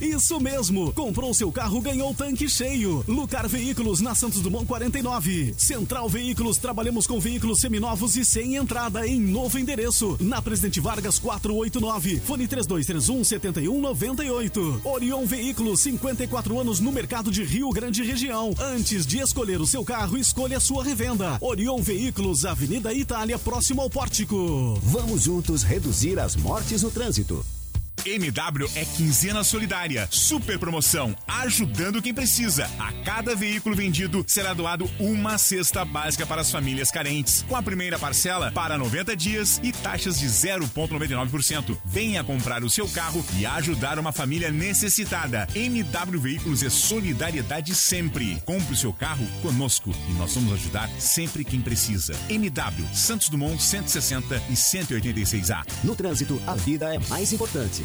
Isso mesmo. Comprou seu carro, ganhou tanque cheio. Lucar Veículos na Santos Dumont 49. Central Veículos, trabalhamos com veículos seminovos e sem entrada em novo endereço. Na Presidente Vargas 489. Fone 3231 7198. Orion Veículos, 54 anos no mercado de Rio Grande região. Antes de escolher o seu carro, escolha a sua revenda. Orion Veículos, Avenida Itália, próximo ao pórtico. Vamos juntos reduzir as mortes no trânsito. MW é quinzena solidária. Super promoção, ajudando quem precisa. A cada veículo vendido será doado uma cesta básica para as famílias carentes. Com a primeira parcela para 90 dias e taxas de 0,99%. Venha comprar o seu carro e ajudar uma família necessitada. MW Veículos é solidariedade sempre. Compre o seu carro conosco e nós vamos ajudar sempre quem precisa. MW Santos Dumont 160 e 186A. No trânsito, a vida é mais importante.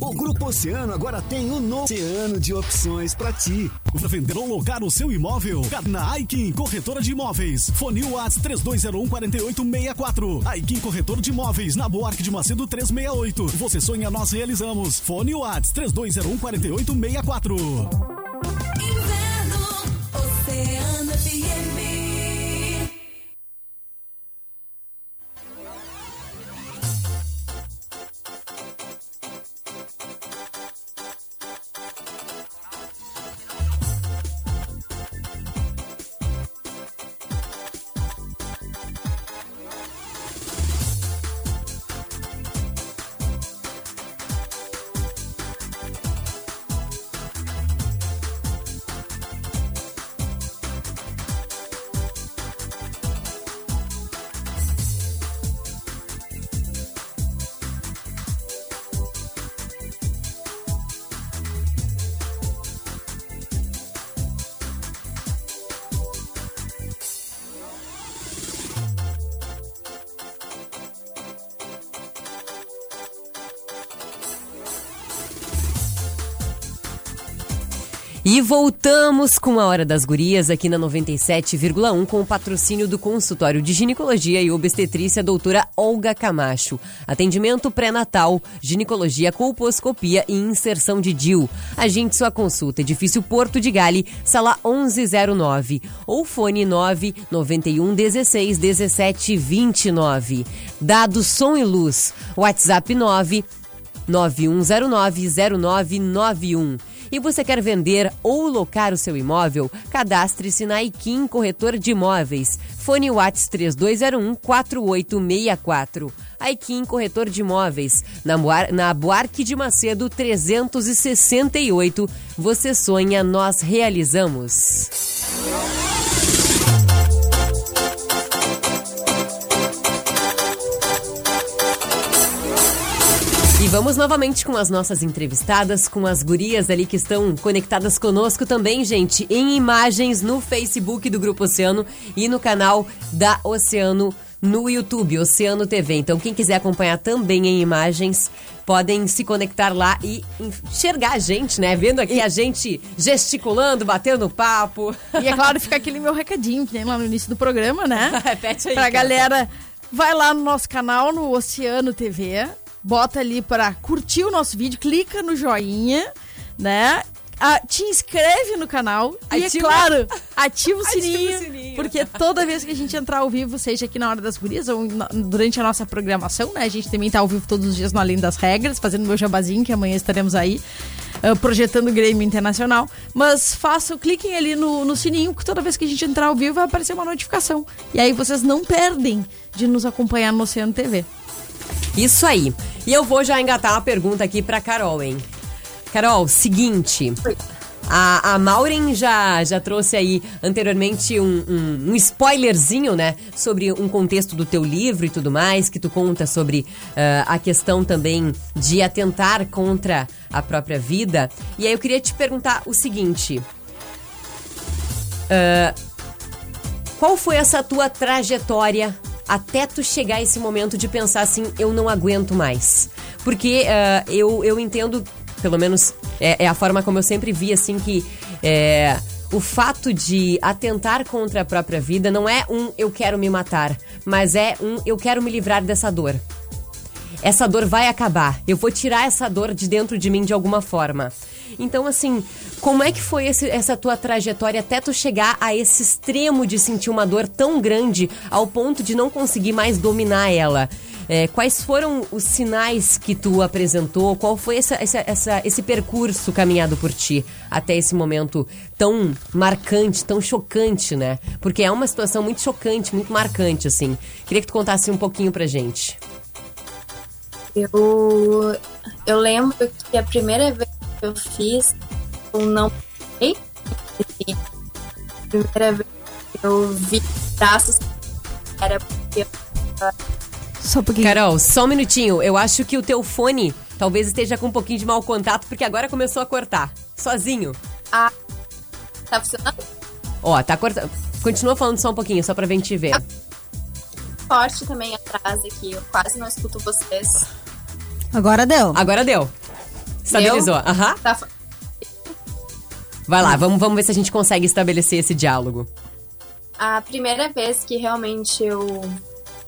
O Grupo Oceano agora tem um novo oceano de opções para ti. Vender ou locar o seu imóvel? Na Aikin Corretora de Imóveis. Fone Whats 3201 4864. Aikin Corretor de Imóveis, na Boarque de Macedo 368. Você sonha, nós realizamos. Fone Whats 3201 4864. E voltamos com a Hora das Gurias aqui na 97,1 com o patrocínio do consultório de ginecologia e obstetrícia doutora Olga Camacho. Atendimento pré-natal, ginecologia, colposcopia e inserção de DIU. Agende sua consulta, edifício Porto de Gale, sala 1109 ou fone 991 16 17 29. Dados som e luz, WhatsApp 9 91090991. E você quer vender ou locar o seu imóvel? Cadastre-se na Iquim Corretor de Imóveis. Fone Whats 3201 4864. Aikin Corretor de Imóveis, na, Buar na Buarque de Macedo 368. Você sonha, nós realizamos. Vamos novamente com as nossas entrevistadas, com as gurias ali que estão conectadas conosco também, gente, em imagens no Facebook do Grupo Oceano e no canal da Oceano no YouTube, Oceano TV. Então, quem quiser acompanhar também em imagens, podem se conectar lá e enxergar a gente, né? Vendo aqui a gente gesticulando, batendo papo. E é claro, fica aquele meu recadinho que tem lá no início do programa, né? Repete aí. Pra cara. galera, vai lá no nosso canal, no Oceano TV, bota ali pra curtir o nosso vídeo, clica no joinha, né? Ah, te inscreve no canal e, é Ativa- claro, ativa o Ativa o sininho, sininho. porque toda vez que a gente entrar ao vivo, seja aqui na Hora das Gurias ou na- durante a nossa programação, né? A gente também tá ao vivo todos os dias no Além das Regras, fazendo meu jabazinho, que amanhã estaremos aí ah, projetando o Grêmio Internacional. Mas façam, cliquem ali no, no sininho, que toda vez que a gente entrar ao vivo vai aparecer uma notificação. E aí vocês não perdem de nos acompanhar no Oceano TV. Isso aí. E eu vou já engatar uma pergunta aqui pra Carol, hein? Carol, seguinte. A, a Maureen já, já trouxe aí anteriormente um, um, um, spoilerzinho, né? Sobre um contexto do teu livro e tudo mais, que tu conta sobre uh, a questão também de atentar contra a própria vida. E aí eu queria te perguntar o seguinte. Uh, qual foi essa tua trajetória até tu chegar esse momento de pensar assim, eu não aguento mais? Porque uh, eu, eu entendo pelo menos é, é, a forma como eu sempre vi, assim, que é, o fato de atentar contra a própria vida não é um eu quero me matar, mas é um eu quero me livrar dessa dor. Essa dor vai acabar. Eu vou tirar essa dor de dentro de mim de alguma forma. Então, assim, como é que foi esse, essa tua trajetória até tu chegar a esse extremo de sentir uma dor tão grande ao ponto de não conseguir mais dominar ela? É, quais foram os sinais que tu apresentou? Qual foi essa, essa, essa, esse percurso caminhado por ti até esse momento tão marcante, tão chocante, né? Porque é uma situação muito chocante, muito marcante, assim. Queria que tu contasse um pouquinho pra gente. Eu, eu lembro que a primeira vez que eu fiz, eu não a primeira vez que eu vi braços era porque eu só um pouquinho. Carol, só um minutinho. Eu acho que o teu fone talvez esteja com um pouquinho de mau contato, porque agora começou a cortar. Sozinho. Ah, tá funcionando? Ó, tá cortando. Continua falando só um pouquinho, só pra gente ver. Forte também atrás aqui, eu quase não escuto vocês. Agora deu. Agora deu. Estabilizou. Aham. Uhum. Tá... Vai lá, vamos, vamos ver se a gente consegue estabelecer esse diálogo. A primeira vez que realmente eu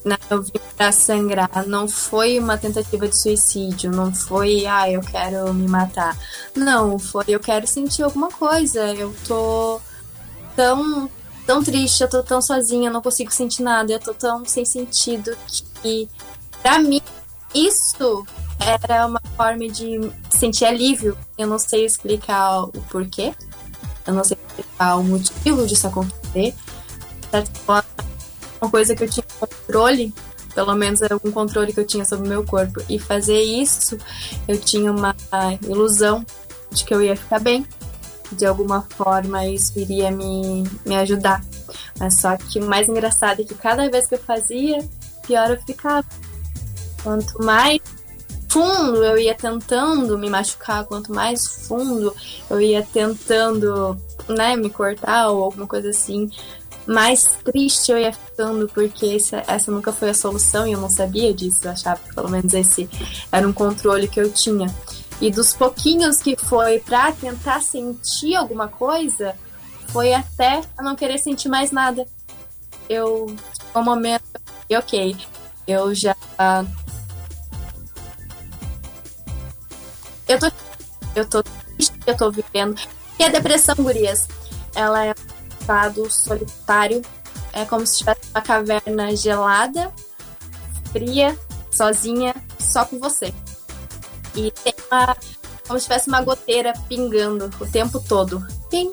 né, eu vim pra sangrar. Não foi uma tentativa de suicídio, não foi, ah, eu quero me matar. Não, foi, eu quero sentir alguma coisa. Eu tô tão, tão triste, eu tô tão sozinha, eu não consigo sentir nada, eu tô tão sem sentido que, pra mim, isso era uma forma de sentir alívio. Eu não sei explicar o porquê, eu não sei explicar o motivo disso acontecer. Uma coisa que eu tinha controle, pelo menos era algum controle que eu tinha sobre o meu corpo. E fazer isso, eu tinha uma ilusão de que eu ia ficar bem. De alguma forma isso iria me, me ajudar. Mas só que o mais engraçado é que cada vez que eu fazia, pior eu ficava. Quanto mais fundo eu ia tentando me machucar, quanto mais fundo eu ia tentando, né, me cortar ou alguma coisa assim, mais triste eu ia ficando, porque essa, essa nunca foi a solução e eu não sabia disso. Eu achava que pelo menos esse era um controle que eu tinha. E dos pouquinhos que foi pra tentar sentir alguma coisa, foi até a não querer sentir mais nada. Eu, um momento, ok, eu já. Eu tô. Eu tô triste, eu tô vivendo. E a depressão, gurias, ela é estado solitário. É como se estivesse uma caverna gelada, fria, sozinha, só com você. E tem uma. como se tivesse uma goteira pingando o tempo todo. Pim,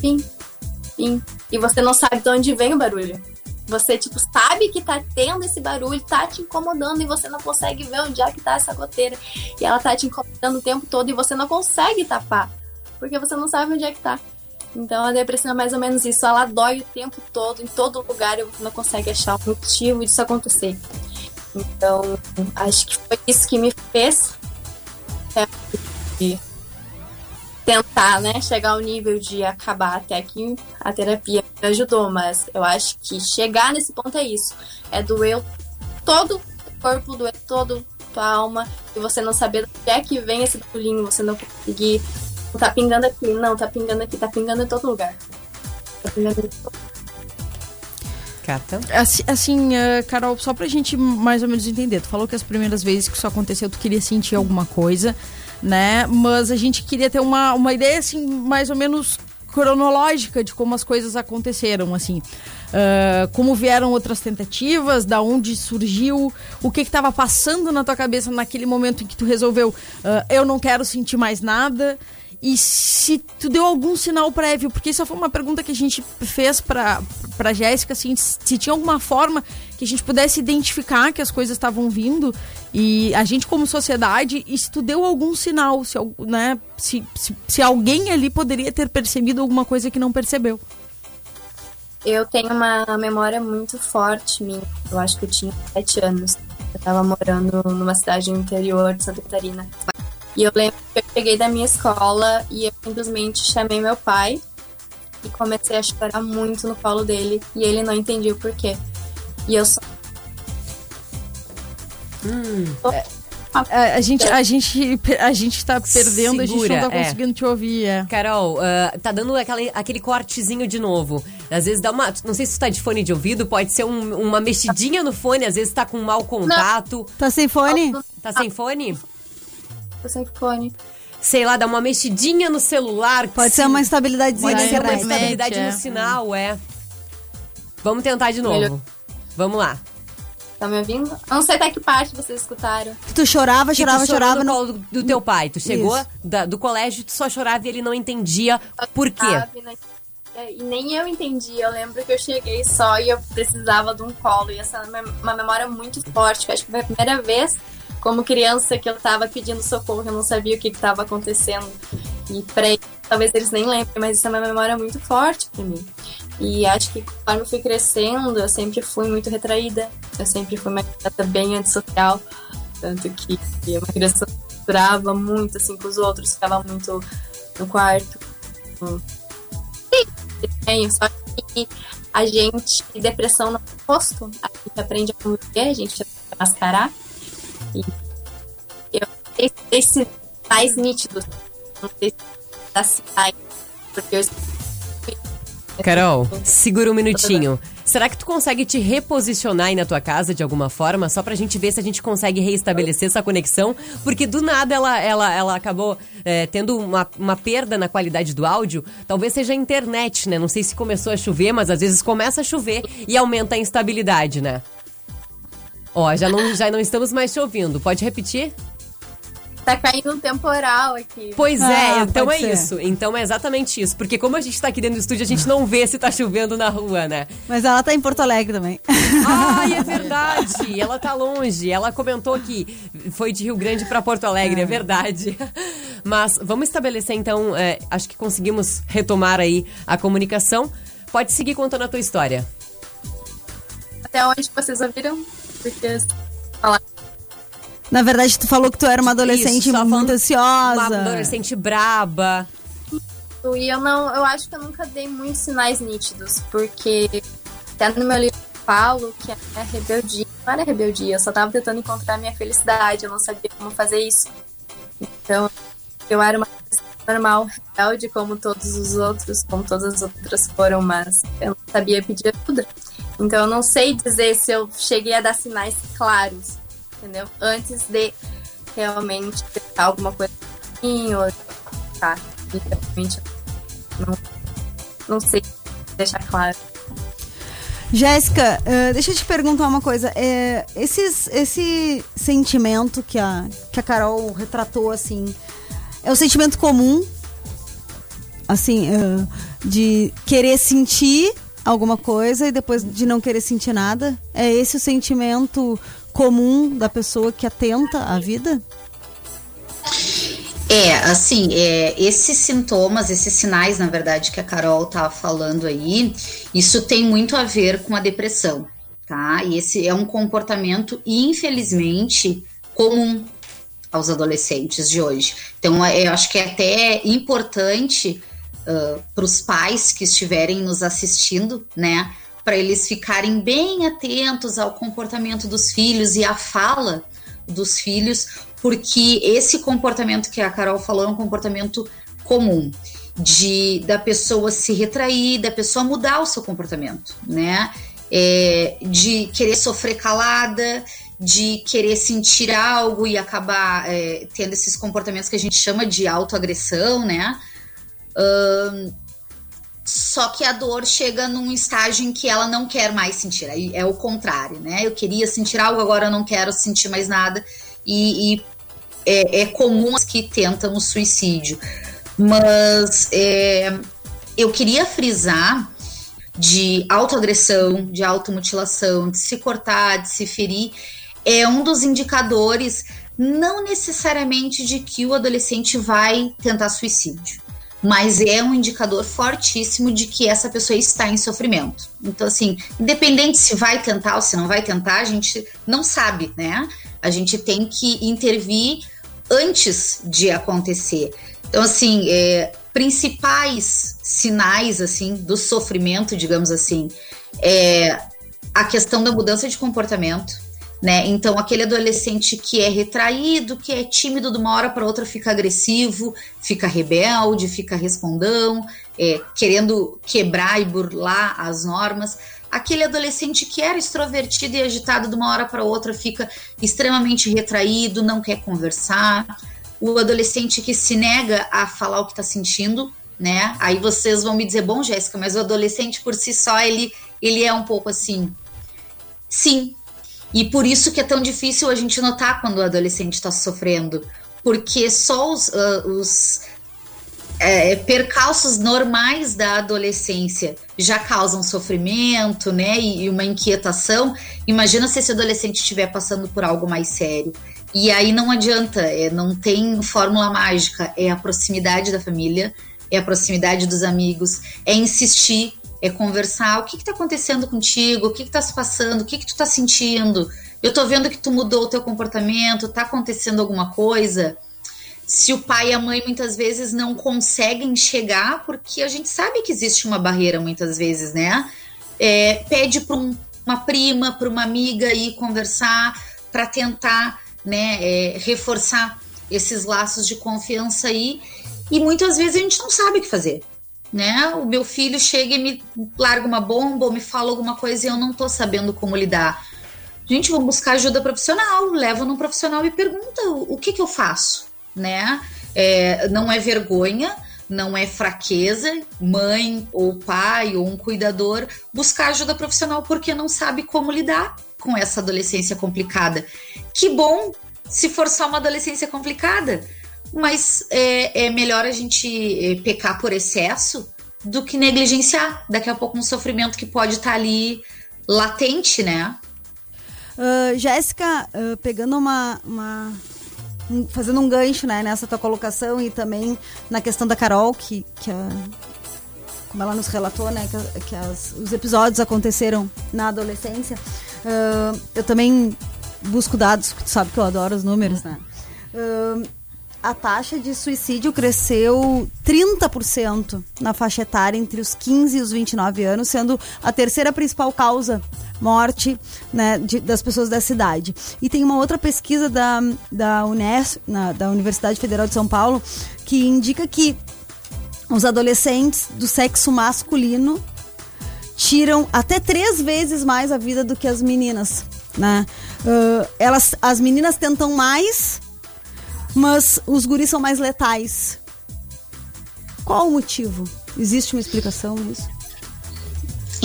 pim, pim. E você não sabe de onde vem o barulho. Você, tipo, sabe que tá tendo esse barulho, tá te incomodando e você não consegue ver onde é que tá essa goteira. E ela tá te incomodando o tempo todo e você não consegue tapar. Porque você não sabe onde é que tá. Então a depressão é mais ou menos isso. Ela dói o tempo todo, em todo lugar, e você não consegue achar o motivo disso acontecer. Então, acho que foi isso que me fez é, tentar, né, chegar ao nível de acabar até que a terapia me ajudou, mas eu acho que chegar nesse ponto é isso. É doer todo o corpo, doer todo tua alma, e você não saber onde é que vem esse pulinho, você não conseguir Tá pingando aqui. Não, tá pingando aqui. Tá pingando em todo lugar. Tá pingando em todo Cata. Assim, assim uh, Carol, só pra gente mais ou menos entender. Tu falou que as primeiras vezes que isso aconteceu, tu queria sentir alguma coisa, né? Mas a gente queria ter uma, uma ideia, assim, mais ou menos cronológica de como as coisas aconteceram, assim. Uh, como vieram outras tentativas, da onde surgiu, o que estava passando na tua cabeça naquele momento em que tu resolveu, uh, eu não quero sentir mais nada e se tu deu algum sinal prévio, porque isso foi uma pergunta que a gente fez pra, pra Jéssica, assim, se tinha alguma forma que a gente pudesse identificar que as coisas estavam vindo e a gente como sociedade, e se tu deu algum sinal, se, né, se, se, se alguém ali poderia ter percebido alguma coisa que não percebeu. Eu tenho uma memória muito forte minha. Eu acho que eu tinha sete anos. Eu tava morando numa cidade no interior de Santa Catarina. E eu lembro que eu cheguei da minha escola e eu simplesmente chamei meu pai e comecei a chorar muito no colo dele. E ele não entendia o porquê. E eu só. A, a gente, a, gente, a gente tá perdendo, a gente Segura, não tá é. conseguindo te ouvir. É. Carol, ah, tá dando aquele, aquele cortezinho de novo. Às vezes dá uma. Não sei se tu tá de fone de ouvido, pode ser um- uma mexidinha no fone, às vezes tá com mau contato. Tá sem fone? Tá sem fone? Tô sem fone. Sei lá, dá uma mexidinha no celular. Pode ser uma instabilidadezinha Pode na ser uma instabilidade é. no sinal, é. Vamos tentar de novo. Melhor. Vamos lá. Tá me ouvindo? Eu não sei até que parte vocês escutaram. Tu chorava, chorava, tu chorava. no colo do, do teu pai. Tu chegou da- do colégio, tu só chorava e ele não entendia por quê. Né? E nem eu entendi. Eu lembro que eu cheguei só e eu precisava de um colo. E essa é uma memória muito forte. que eu acho que foi a primeira vez, como criança, que eu tava pedindo socorro. Eu não sabia o que que tava acontecendo. E pra eles, talvez eles nem lembrem, mas isso é uma memória muito forte pra mim. E acho que conforme eu fui crescendo, eu sempre fui muito retraída. Eu sempre fui uma criança bem antissocial. Tanto que eu uma criança muito assim com os outros, ficava muito no quarto. Tenho, só que a gente, depressão no rosto, a gente aprende a conviver, a gente aprende a mascarar. E eu sei esses sinais nítidos, não sei se dá sinais, porque eu Carol, segura um minutinho. Será que tu consegue te reposicionar aí na tua casa de alguma forma, só pra gente ver se a gente consegue reestabelecer essa conexão? Porque do nada ela, ela, ela acabou é, tendo uma, uma perda na qualidade do áudio. Talvez seja a internet, né? Não sei se começou a chover, mas às vezes começa a chover e aumenta a instabilidade, né? Ó, já não, já não estamos mais te ouvindo. Pode repetir? Tá caindo um temporal aqui. Pois Ah, é, então é ser. isso. Então é exatamente isso. Porque como a gente tá aqui dentro do estúdio, a gente não vê se tá chovendo na rua, né? Mas ela tá em Porto Alegre também. Ai, é verdade. Ela tá longe. Ela comentou que foi de Rio Grande pra Porto Alegre, é verdade. Mas vamos estabelecer então, é, acho que conseguimos retomar aí a comunicação. Pode seguir contando a tua história. Até onde vocês ouviram? Porque falar Na verdade, tu falou que tu era uma adolescente Isso, muito ansiosa. Uma adolescente braba. E eu não, eu acho que eu nunca dei muitos sinais nítidos, porque até no meu livro eu falo que a rebeldia não era rebeldia, eu só tava tentando encontrar a minha felicidade, eu não sabia como fazer isso. Então, eu era uma pessoa normal, rebelde, como todos os outros, como todas as outras foram, mas eu não sabia pedir ajuda. Então, eu não sei dizer se eu cheguei a dar sinais claros, entendeu? Antes de realmente tentar alguma coisa assim, ou tá, realmente não, não sei deixar claro. Jéssica, eh, deixa eu te perguntar uma coisa. É, esses, esse sentimento que a, que a Carol retratou, assim, é o sentimento comum, assim, eh, de querer sentir alguma coisa e depois de não querer sentir nada? É esse o sentimento comum da pessoa que atenta à vida? É, assim, é, esses sintomas, esses sinais, na verdade, que a Carol tá falando aí, isso tem muito a ver com a depressão, tá? E esse é um comportamento, infelizmente, comum aos adolescentes de hoje. Então, é, eu acho que é até importante para os pais que estiverem nos assistindo, né? Para eles ficarem bem atentos ao comportamento dos filhos e à fala dos filhos, porque esse comportamento que a Carol falou é um comportamento comum de da pessoa se retrair, da pessoa mudar o seu comportamento, né? É, de querer sofrer calada, de querer sentir algo e acabar é, tendo esses comportamentos que a gente chama de autoagressão, né? Só que a dor chega num estágio em que ela não quer mais sentir. Aí é o contrário, né? Eu queria sentir algo, agora eu não quero sentir mais nada. E, e é, é comum as que tentam o suicídio. Mas é, eu queria frisar de autoagressão, de automutilação, de se cortar, de se ferir, é um dos indicadores, não necessariamente de que o adolescente vai tentar suicídio, mas é um indicador fortíssimo de que essa pessoa está em sofrimento. Então, assim, independente se vai tentar ou se não vai tentar, a gente não sabe, né? A gente tem que intervir antes de acontecer. Então, assim, é, principais sinais, assim, do sofrimento, digamos assim, é a questão da mudança de comportamento, né? Então, aquele adolescente que é retraído, que é tímido de uma hora para outra, fica agressivo, fica rebelde, fica respondão, é, querendo quebrar e burlar as normas. Aquele adolescente que era extrovertido e agitado de uma hora para outra fica extremamente retraído, não quer conversar. O adolescente que se nega a falar o que está sentindo, né? Aí vocês vão me dizer, bom, Jéssica, mas o adolescente por si só ele, ele é um pouco assim. Sim, e por isso que é tão difícil a gente notar quando o adolescente está sofrendo. Porque só os, uh, os é, percalços normais da adolescência já causam sofrimento, né? E, e uma inquietação. Imagina se esse adolescente estiver passando por algo mais sério. E aí não adianta, é, não tem fórmula mágica, é a proximidade da família, é a proximidade dos amigos, é insistir, é conversar, o que está acontecendo contigo, o que está se passando, o que, que tu está sentindo. Eu estou vendo que tu mudou o teu comportamento, está acontecendo alguma coisa. Se o pai e a mãe muitas vezes não conseguem chegar, porque a gente sabe que existe uma barreira muitas vezes, né? É, pede para um, uma prima, para uma amiga ir conversar, para tentar né, é, reforçar esses laços de confiança aí. E muitas vezes a gente não sabe o que fazer né? O meu filho chega e me larga uma bomba ou me fala alguma coisa e eu não tô sabendo como lidar. Gente, vou buscar ajuda profissional, levo num profissional e pergunta o, que que eu faço, né? É, não é vergonha, não é fraqueza, mãe ou pai ou um cuidador buscar ajuda profissional porque não sabe como lidar com essa adolescência complicada. Que bom se for só uma adolescência complicada mas é, é melhor a gente é, pecar por excesso do que negligenciar. Daqui a pouco um sofrimento que pode estar tá ali latente, né? Uh, Jéssica, uh, pegando uma, uma um, fazendo um gancho né, nessa tua colocação e também na questão da Carol, que, que a, como ela nos relatou, né, que, que as, os episódios aconteceram na adolescência, uh, eu também busco dados, tu sabe que eu adoro os números, né? A taxa de suicídio cresceu 30% na faixa etária entre os 15 e os 29 anos, sendo a terceira principal causa morte né, de, das pessoas da cidade. E tem uma outra pesquisa da, da na, da Universidade Federal de São Paulo, que indica que os adolescentes do sexo masculino tiram até três vezes mais a vida do que as meninas. Né? Uh, elas, as meninas tentam mais mas os guris são mais letais. Qual o motivo? Existe uma explicação nisso?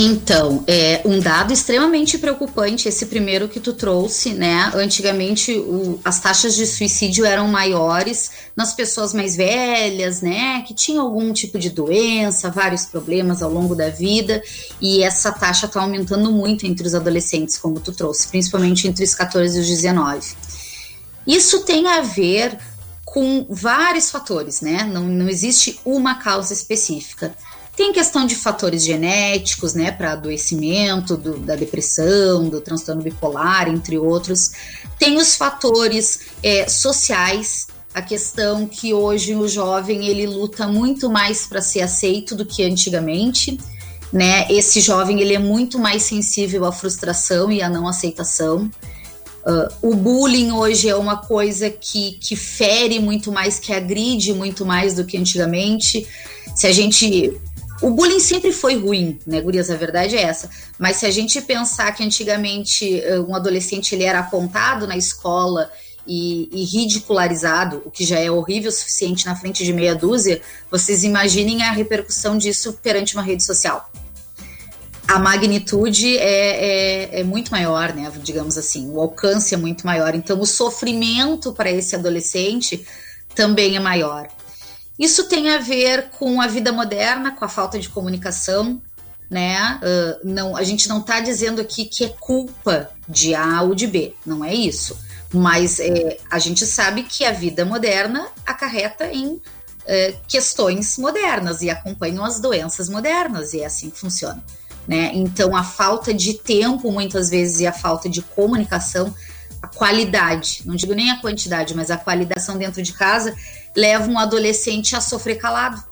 Então, é um dado extremamente preocupante esse primeiro que tu trouxe, né? Antigamente o, as taxas de suicídio eram maiores nas pessoas mais velhas, né? Que tinham algum tipo de doença, vários problemas ao longo da vida, e essa taxa está aumentando muito entre os adolescentes, como tu trouxe, principalmente entre os 14 e os 19. Isso tem a ver com vários fatores, né? Não, não existe uma causa específica. Tem questão de fatores genéticos, né, para adoecimento do, da depressão, do transtorno bipolar, entre outros. Tem os fatores é, sociais, a questão que hoje o jovem ele luta muito mais para ser aceito do que antigamente, né? Esse jovem ele é muito mais sensível à frustração e à não aceitação. Uh, o bullying hoje é uma coisa que, que fere muito mais, que agride muito mais do que antigamente. Se a gente. O bullying sempre foi ruim, né, Gurias? A verdade é essa. Mas se a gente pensar que antigamente uh, um adolescente ele era apontado na escola e, e, ridicularizado, o que já é horrível o suficiente na frente de meia dúzia, vocês imaginem a repercussão disso perante uma rede social a magnitude é, é, é, muito maior, né? Digamos assim, o alcance é muito maior. Então, o sofrimento para esse adolescente também é maior. Isso tem a ver com a vida moderna, com a falta de comunicação, né? Uh, não, a gente não está dizendo aqui que é culpa de A ou de B, não é isso. Mas é, a gente sabe que a vida moderna acarreta em é, questões modernas e acompanham as doenças modernas, e é assim que funciona. Né? Então, a falta de tempo, muitas vezes, e a falta de comunicação, a qualidade, não digo nem a quantidade, mas a qualidade dentro de casa, leva um adolescente a sofrer calado,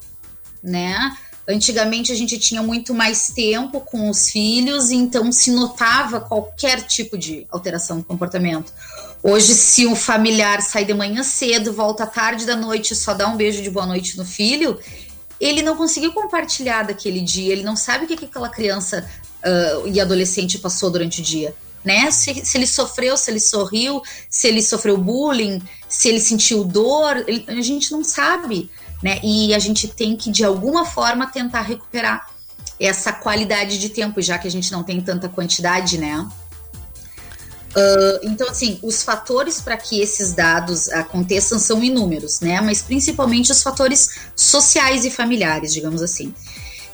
né? Antigamente a gente tinha muito mais tempo com os filhos, então se notava qualquer tipo de alteração no comportamento. Hoje, se um familiar sai de manhã cedo, volta tarde da noite, só dá um beijo de boa noite no filho, ele não conseguiu compartilhar daquele dia, ele não sabe o que, que aquela criança uh, e adolescente passou durante o dia. Né? Se, se, ele sofreu, se ele sorriu, se ele sofreu bullying, se ele sentiu dor, ele, a gente não sabe né? E a gente tem que, de alguma forma, tentar recuperar essa qualidade de tempo, já que a gente não tem tanta quantidade, né? Uh, então, assim, os fatores para que esses dados aconteçam são inúmeros, né? Mas principalmente os fatores sociais e familiares, digamos assim.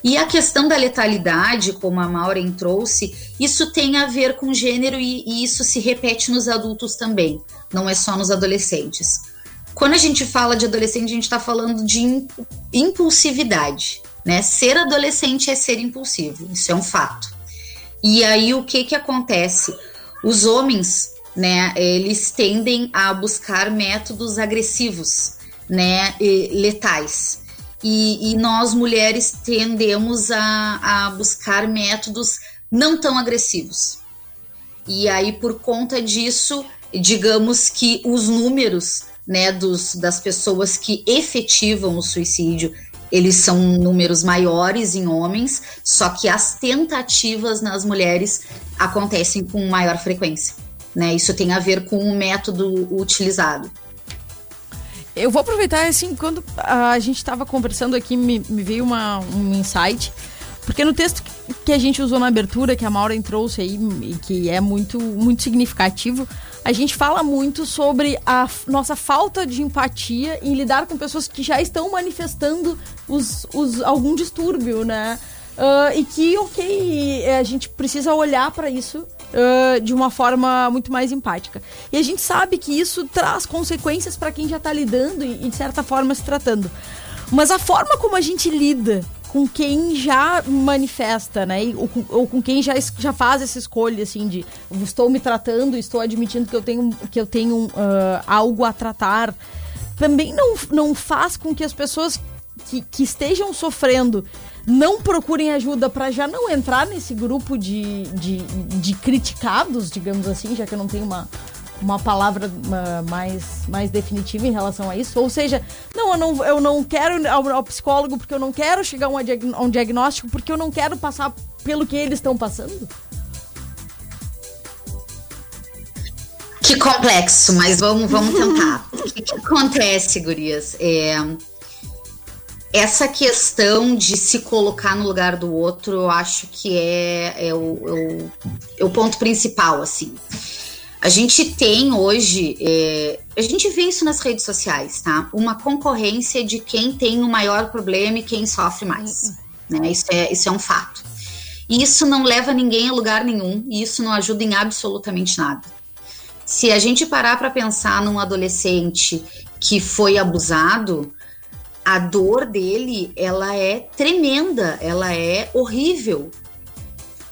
E a questão da letalidade, como a Maureen trouxe, isso tem a ver com gênero e, e isso se repete nos adultos também, não é só nos adolescentes. Quando a gente fala de adolescente, a gente está falando de impulsividade, né? Ser adolescente é ser impulsivo, isso é um fato. E aí o que que acontece? Os homens, né, eles tendem a buscar métodos agressivos, né, letais. E, e nós mulheres tendemos a, a buscar métodos não tão agressivos. E aí, por conta disso, digamos que os números né, dos, das pessoas que efetivam o suicídio, eles são números maiores em homens, só que as tentativas nas mulheres acontecem com maior frequência. Né? Isso tem a ver com o método utilizado. Eu vou aproveitar, assim, quando a gente estava conversando aqui, me, me, veio uma, um insight, porque no texto que a gente usou na abertura, que a Maura trouxe aí, e que é muito, muito significativo, a gente fala muito sobre a nossa falta de empatia em lidar com pessoas que já estão manifestando os, os, algum distúrbio, né? Uh, e que, ok, é, a gente precisa olhar para isso uh, de uma forma muito mais empática. E a gente sabe que isso traz consequências para quem já está lidando e, de certa forma, se tratando. Mas a forma como a gente lida com quem já manifesta, né? Ou com, ou com, quem já, já faz essa escolha, assim, de estou me tratando, estou admitindo que eu tenho, que eu tenho uh, algo a tratar, também não, não faz com que as pessoas que, que estejam sofrendo não procurem ajuda para já não entrar nesse grupo de, de, de criticados, digamos assim, já que eu não tenho uma, uma palavra mais, mais definitiva em relação a isso? Ou seja, não, eu não, eu não quero ao, ao psicólogo porque eu não quero chegar a, uma, a um diagnóstico, porque eu não quero passar pelo que eles estão passando? Que complexo, mas vamos, vamos tentar. o que, que, acontece, gurias? É, essa questão de se colocar no lugar do outro, eu acho que é, é, o, é o, é o ponto principal, assim. A gente tem hoje, é, a gente vê isso nas redes sociais, tá? Uma concorrência de quem tem o maior problema e quem sofre mais. Né? Isso, é, isso é um fato. E isso não leva ninguém a lugar nenhum e isso não ajuda em absolutamente nada. Se a gente parar para pensar num adolescente que foi abusado, a dor dele, ela é tremenda, ela é horrível.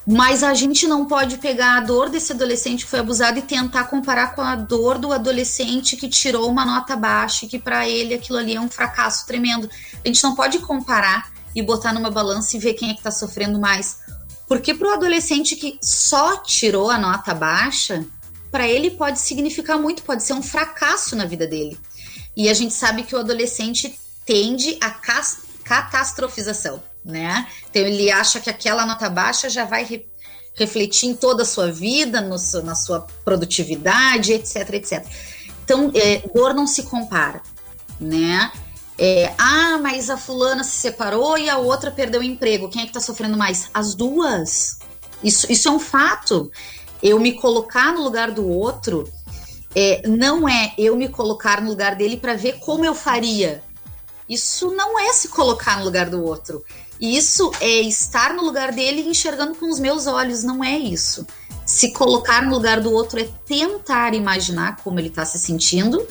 Mas a gente não pode pegar a dor desse adolescente que foi abusado e tentar comparar com a dor do adolescente que tirou uma nota baixa e que para ele aquilo ali é um fracasso tremendo. A gente não pode comparar e botar numa balança e ver quem é que está sofrendo mais. Porque para o adolescente que só tirou a nota baixa, para ele pode significar muito, pode ser um fracasso na vida dele. E a gente sabe que o adolescente tende a catastrofização né? Então ele acha que aquela nota baixa já vai re refletir em toda a sua vida, no, na sua produtividade, etc, etc. Então, é, dor não se compara, né? É, ah, mas a fulana se separou e a outra perdeu o emprego. Quem é que tá sofrendo mais? As duas. Isso, isso é um fato. Eu me colocar no lugar do outro é, não é eu me colocar no lugar dele para ver como eu faria. Isso não é se colocar no lugar do outro. Isso é estar no lugar dele e enxergando com os meus olhos, não é isso. Se colocar no lugar do outro é tentar imaginar como ele está se sentindo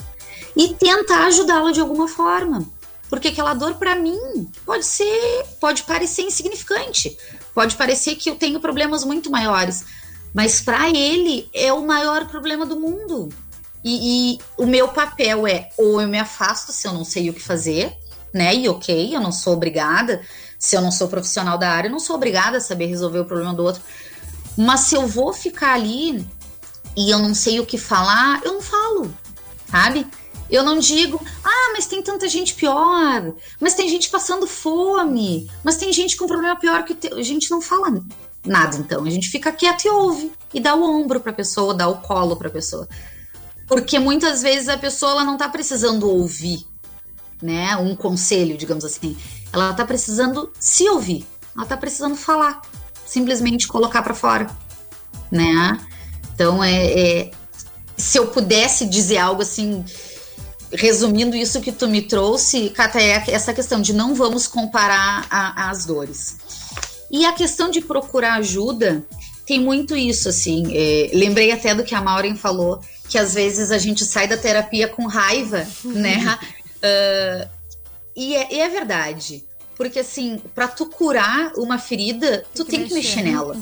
e tentar ajudá-lo de alguma forma. Porque aquela dor para mim pode ser, pode parecer insignificante, pode parecer que eu tenho problemas muito maiores, mas para ele é o maior problema do mundo. E, e, o meu papel é ou eu me afasto se eu não sei o que fazer, né? E ok, eu não sou obrigada. Se eu não sou profissional da área, eu não sou obrigada a saber resolver o problema do outro. Mas se eu vou ficar ali e eu não sei o que falar, eu não falo, sabe? Eu não digo, ah, mas tem tanta gente pior, mas tem gente passando fome, mas tem gente com problema pior que te... a gente não fala nada então. A gente fica quieto e ouve e dá o ombro para a pessoa, dá o colo para a pessoa. Porque muitas vezes a pessoa ela não tá precisando ouvir, né, um conselho, digamos assim. Ela tá precisando se ouvir. Ela tá precisando falar, simplesmente colocar para fora, né? Então é, é se eu pudesse dizer algo assim, resumindo isso que tu me trouxe, Cata, é essa questão de não vamos comparar a, as dores. E a questão de procurar ajuda tem muito isso, assim. É, lembrei até do que a Maureen falou, que às vezes a gente sai da terapia com raiva, né? Uh, e, é, e, é, verdade. Porque, assim, para tu curar uma ferida, tu tem que, mexer. mexer nela.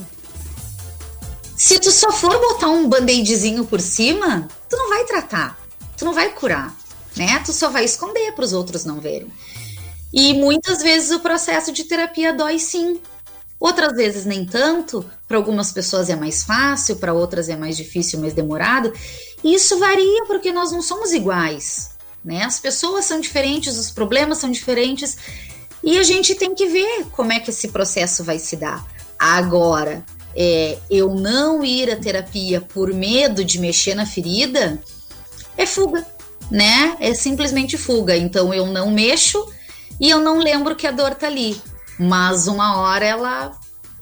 Se tu só for botar um band-aidzinho por cima, tu não vai tratar. Tu não vai curar né? Tu só vai esconder para os outros não verem. E muitas vezes o processo de terapia dói sim. Outras vezes nem tanto, para algumas pessoas é mais fácil, para outras é mais difícil, mais demorado. E isso varia porque nós não somos iguais, né? As pessoas são diferentes, os problemas são diferentes e a gente tem que ver como é que esse processo vai se dar. Agora, é, eu não ir à terapia por medo de mexer na ferida é fuga né? É simplesmente fuga. Então eu não mexo e eu não lembro que a dor tá ali. Mas uma hora ela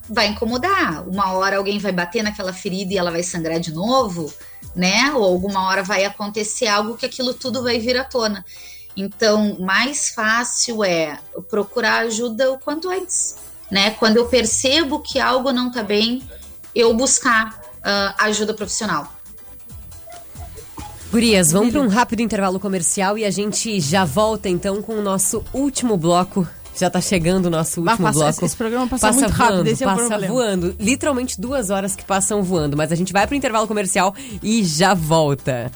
vai incomodar. Uma hora alguém vai bater naquela ferida e ela vai sangrar de novo, né? Ou alguma hora vai acontecer algo que aquilo tudo vai vir à tona. Então, mais fácil é procurar ajuda o quanto antes, né? Quando eu percebo que algo não tá bem, eu buscar uh, ajuda profissional. Gurias, vamos para um rápido intervalo comercial e a gente já volta então com o nosso último bloco. Já tá chegando o nosso último passa, bloco. Esse programa passa, passa muito voando, rápido, esse passa é o problema. voando. Literalmente duas horas que passam voando. Mas a gente vai pro intervalo comercial e já volta.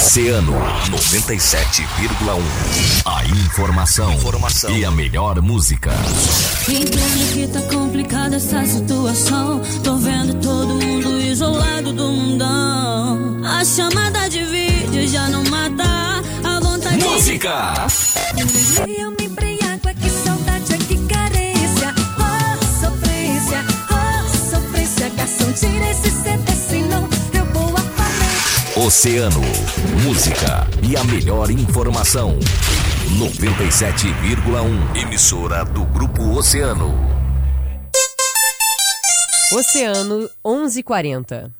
Oceano 97,1. A informação, informação, e a melhor música. Entendo que tá complicada essa situação. Tô vendo todo mundo isolado do mundão. A chamada de vídeo já não mata a vontade Música! De... Eu me embriago, é que saudade, é que carência. Oh, sofrência, oh, sofrência. Garçom, tira esse CD, Oceano, música e a melhor informação. 97,1. Emissora do Grupo Oceano. Oceano 1140.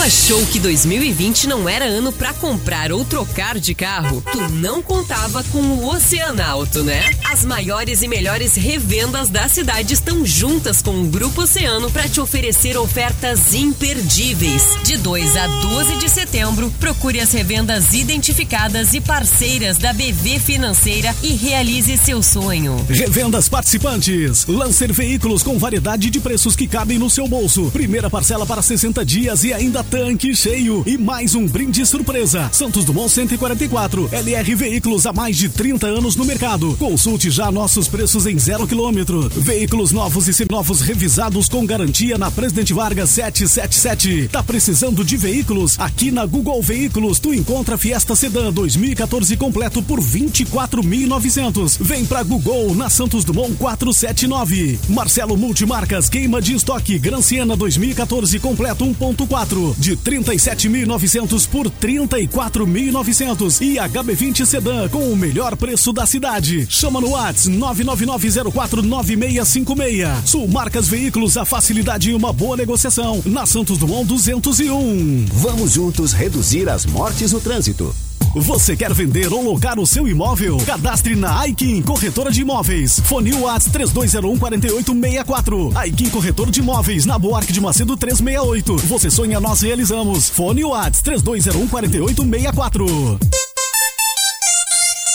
Achou que 2020 não era ano pra comprar ou trocar de carro? Tu não contava com o Oceanauto, né? As maiores e melhores revendas da cidade estão juntas com o Grupo Oceano para te oferecer ofertas imperdíveis. De 2 a 12 de setembro, procure as revendas identificadas e parceiras da BV Financeira e realize seu sonho. Revendas participantes. Lancer Veículos com variedade de preços que cabem no seu bolso. Primeira parcela para 60 dias e ainda tanque cheio. E mais um brinde surpresa. Santos Dumont 144. LR Veículos há mais de 30 anos no mercado. Consulte já nossos preços em zero quilômetro. Veículos novos e seminovos revisados com garantia na Presidente Vargas 777. Tá precisando de veículos? Aqui na Google Veículos tu encontra Fiesta Sedan 2014 completo por 24.900. Vem pra Google na Santos Dumont 479. Marcelo Multimarcas queima de estoque Granciana 2014 completo 1.4 de 37.900 por 34.900 e HB20 Sedan com o melhor preço da cidade. Chama no Whats 999049656. Sul Marcas Veículos a facilidade e uma boa negociação na Santos Dumont 201. Vamos juntos reduzir as mortes no trânsito. Você quer vender ou locar o seu imóvel? Cadastre na Aikin Corretora de Imóveis. Fone Whats 32014864. Aikin Corretor de Imóveis, na Buarque de Macedo 368. Você sonha, nós realizamos. Fone Whats 32014864.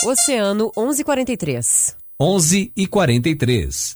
Oceano 1143. 11 e 43.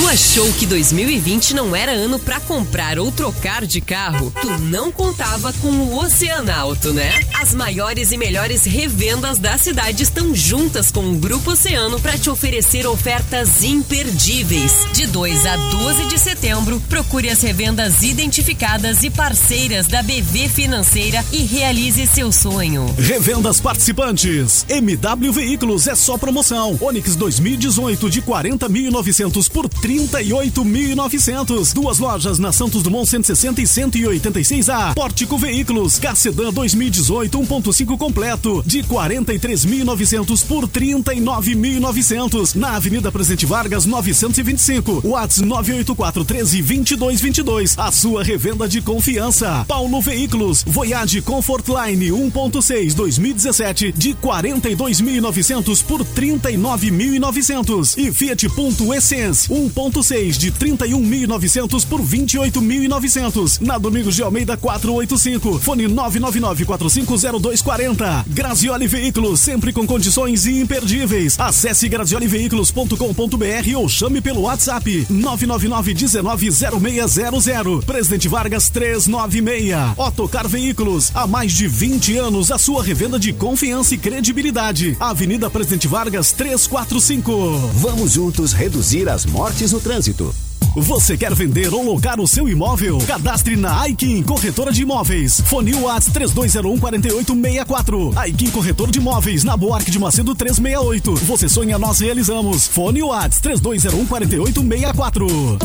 Tu achou que 2020 não era ano pra comprar ou trocar de carro? Tu não contava com o Oceanauto, né? As maiores e melhores revendas da cidade estão juntas com o Grupo Oceano para te oferecer ofertas imperdíveis. De 2 a 12 de setembro, procure as revendas identificadas e parceiras da BV Financeira e realize seu sonho. Revendas participantes. MW Veículos é só promoção. Onix 2018 de 40.900 por 38.900. Duas lojas na Santos Dumont 160 e 186A. Pórtico Veículos. Carsedan 2018 1.5 completo de 43.900 por 39.900. Na Avenida Presidente Vargas 925. Whats 984 13 2222. A sua revenda de confiança. Paulo Veículos. Voyage Comfort Line 1.6 2017 de 42.900 por 39.900. E Fiat Punto Essence 1.6 de 31.900 por 28.900. Na Domingos de Almeida 485. Fone 999450240. Grazioli Veículos, sempre com condições imperdíveis. Acesse grazioliveículos.com.br ou chame pelo WhatsApp 999-190600. Presidente Vargas 396. Otocar Veículos, há mais de 20 anos a sua revenda de confiança e credibilidade. Avenida Presidente Vargas 345. Vamos juntos reduzir as mortes no trânsito. Você quer vender ou locar o seu imóvel? Cadastre na Aikin Corretora de Imóveis. Fone Whats 32014864. Aikin Corretor de Imóveis, na Buarque de Macedo 368. Você sonha, nós realizamos. Fone Whats 32014864.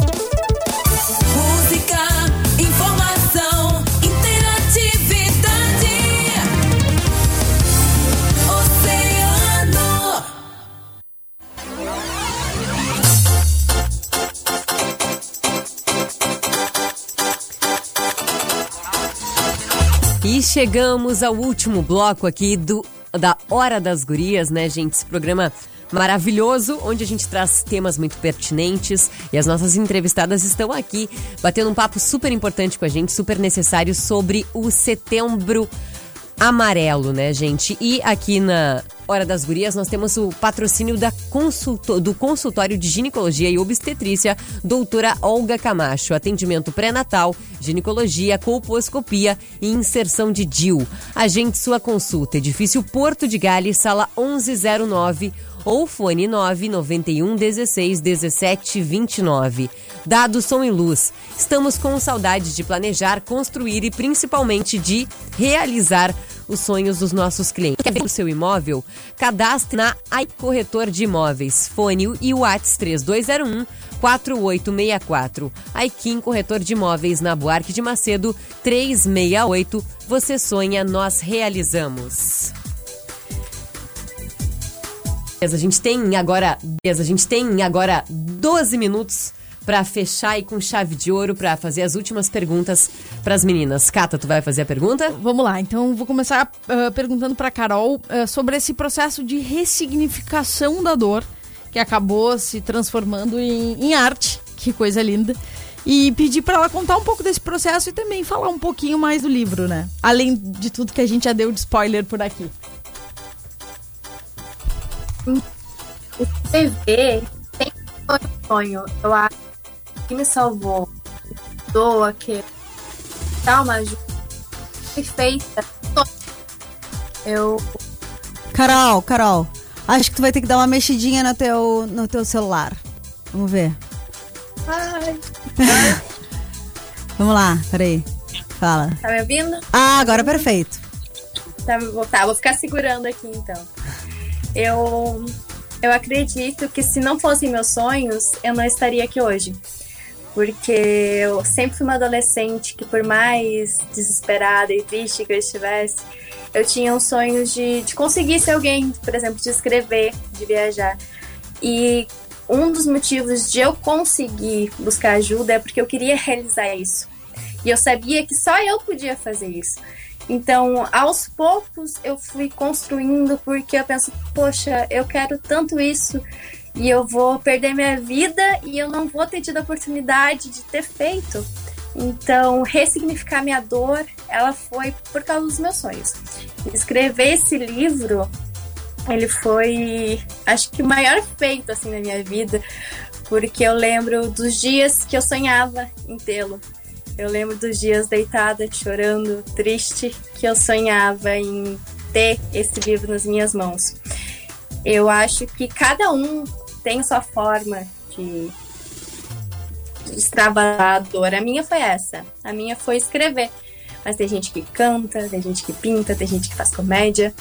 Música, chegamos ao último bloco aqui do da Hora das Gurias, né, gente? Esse programa maravilhoso, onde a gente traz temas muito pertinentes e as nossas entrevistadas estão aqui batendo um papo super importante com a gente, super necessário sobre o setembro amarelo, né, gente? E aqui na Hora das Gurias nós temos o patrocínio da consulto, do consultório de ginecologia e obstetrícia, doutora Olga Camacho. Atendimento pré-natal, ginecologia, colposcopia e inserção de DIU. Agende sua consulta. Edifício Porto de Gales, sala 1109 ou fone 991 16 17 29. Dado som e luz. Estamos com saudade de planejar, construir e principalmente de realizar os sonhos dos nossos clientes. Quer ver o seu imóvel? Cadastre na AI Corretor de Imóveis. Fone e Whats 3201 4864. Aikin Corretor de Imóveis na Buarque de Macedo 368. Você sonha, nós realizamos. A gente tem agora, a gente tem agora 12 minutos para fechar e com chave de ouro para fazer as últimas perguntas para as meninas. Cata, tu vai fazer a pergunta? Vamos lá, então vou começar uh, perguntando para Carol uh, sobre esse processo de ressignificação da dor que acabou se transformando em, em arte. Que coisa linda. E pedir para ela contar um pouco desse processo e também falar um pouquinho mais do livro, né? Além de tudo que a gente já deu de spoiler por aqui. Escrever sempre foi um sonho. Eu acho que me salvou. Doa, que dá uma ajuda perfeita. Eu. Carol, Carol, acho que tu vai ter que dar uma mexidinha no teu, no teu celular. Vamos ver. Ai, Vamos lá, peraí. Fala. tá me ouvindo? Ah, agora perfeito. Tá, vou, tá, vou ficar segurando aqui então. Eu, eu acredito que se não fossem meus sonhos, eu não estaria aqui hoje. Porque eu sempre fui uma adolescente que, por mais desesperada e triste que eu estivesse, eu tinha um sonho de, de conseguir ser alguém, por exemplo, de escrever, de viajar. E um dos motivos de eu conseguir buscar ajuda é porque eu queria realizar isso. E eu sabia que só eu podia fazer isso. Então, aos poucos, eu fui construindo, porque eu penso, poxa, eu quero tanto isso e eu vou perder minha vida e eu não vou ter tido a oportunidade de ter feito. Então, ressignificar minha dor, ela foi por causa dos meus sonhos. Escrever esse livro, ele foi, acho que o maior feito assim na minha vida, porque eu lembro dos dias que eu sonhava em tê-lo. Eu lembro dos dias deitada, chorando, triste, que eu sonhava em ter esse livro nas minhas mãos. Eu acho que cada um tem sua forma de, extravasar a dor. A minha foi essa. A minha foi escrever. Mas tem gente que canta, tem gente que pinta, tem gente que faz comédia.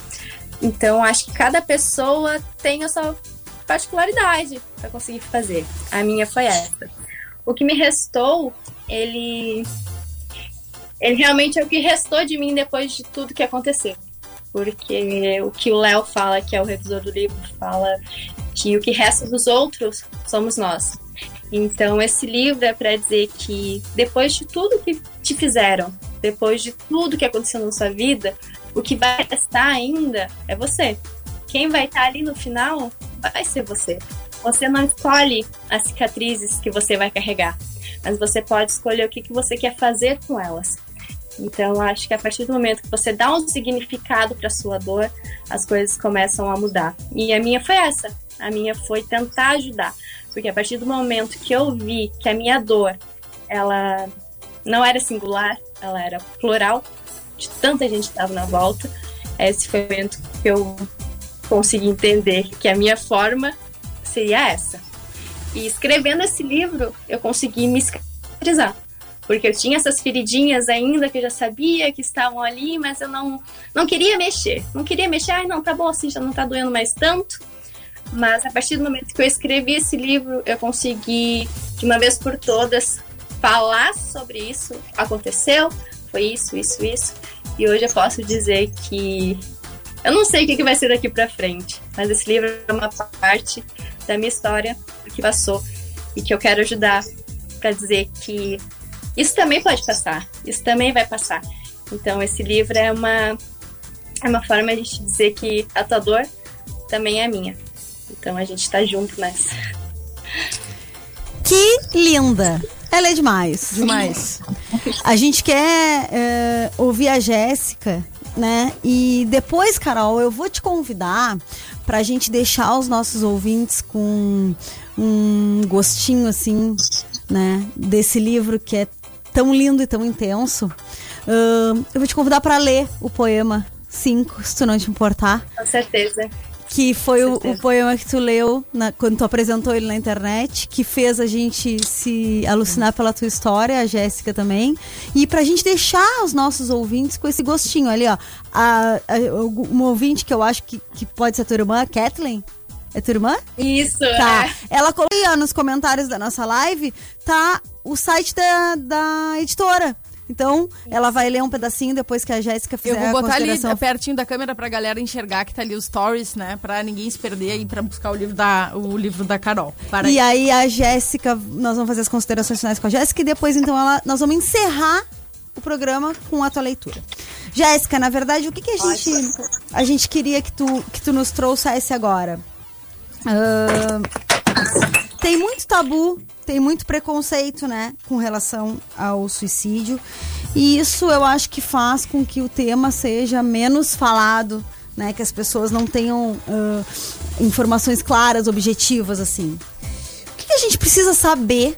Então acho que cada pessoa tem a sua particularidade para conseguir fazer. A minha foi essa. O que me restou, ele ele realmente é o que restou de mim depois de tudo que aconteceu. Porque o que o Léo fala, que é o revisor do livro, fala que o que resta dos outros somos nós. Então, esse livro é para dizer que depois de tudo que te fizeram, depois de tudo que aconteceu na sua vida, o que vai restar ainda é você. Quem vai estar ali no final vai ser você. Você não escolhe as cicatrizes que você vai carregar, mas você pode escolher o que, que você quer fazer com elas. Então, acho que a partir do momento que você dá um significado para sua dor, as coisas começam a mudar. E a minha foi essa. A minha foi tentar ajudar, porque a partir do momento que eu vi que a minha dor, ela não era singular, ela era plural, de tanta gente estava na volta, esse foi o momento que eu consegui entender que a minha forma seria essa. E escrevendo esse livro, eu consegui me cicatrizar porque eu tinha essas feridinhas ainda que eu já sabia que estavam ali, mas eu não, não queria mexer. Não queria mexer, ai não, tá bom assim, já não tá doendo mais tanto. Mas a partir do momento que eu escrevi esse livro, eu consegui, de uma vez por todas, falar sobre isso. Aconteceu, foi isso, isso, isso. E hoje eu posso dizer que eu não sei o que vai ser daqui para frente, mas esse livro é uma parte da minha história, do que passou, e que eu quero ajudar para dizer que isso também pode passar, isso também vai passar. Então, esse livro é uma, é uma forma de a gente dizer que a tua dor também é minha. Então a gente tá junto nessa. Que linda! Ela é demais. Demais. A gente quer é, ouvir a Jéssica, né? E depois, Carol, eu vou te convidar para a gente deixar os nossos ouvintes com um gostinho, assim, né? Desse livro que é tão lindo e tão intenso. Uh, eu vou te convidar para ler o poema 5, se tu não te importar. Com certeza. Que foi o, o, poema que tu leu na, quando tu apresentou ele na internet, que fez a gente se alucinar pela tua história, a Jéssica também. E pra gente deixar os nossos ouvintes com esse gostinho ali, ó. A, a, uma ouvinte que eu acho que, que pode ser a tua irmã, a Kathleen. É tua irmã? Isso. Tá. É. Ela colocou aí, nos comentários da nossa live, tá o site da, da editora. Então, ela vai ler um pedacinho depois que a Jéssica fizer Eu vou a botar ali consideração. pertinho da câmera pra galera enxergar que tá ali os stories, né? Pra ninguém se perder aí pra buscar o livro da, o livro da Carol. Para E aí a Jéssica, nós vamos fazer as considerações finais com a Jéssica e depois então ela, nós vamos encerrar o programa com a tua leitura. Jéssica, na verdade, o que, que a gente a gente queria que tu que tu nos trouxesse agora? Tem muito tabu, tem muito preconceito, né, com relação ao suicídio. E isso eu acho que faz com que o tema seja menos falado, né, que as pessoas não tenham ah, informações claras, objetivas, assim. O que, que a gente precisa saber,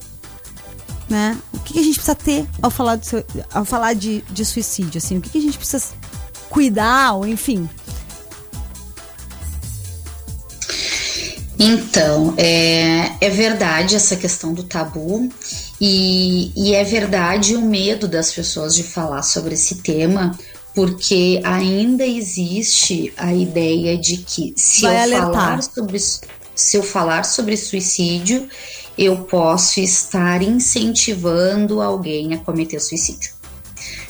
né? O que, a gente precisa ter ao falar, do seu- ao falar de, de suicídio, assim? O que a gente precisa cuidar, ou enfim. Então, é, é verdade essa questão do tabu e, e é verdade o medo das pessoas de falar sobre esse tema, porque ainda existe a ideia de que se Vai eu alertar. falar sobre se eu falar sobre suicídio, eu posso estar incentivando alguém a cometer suicídio.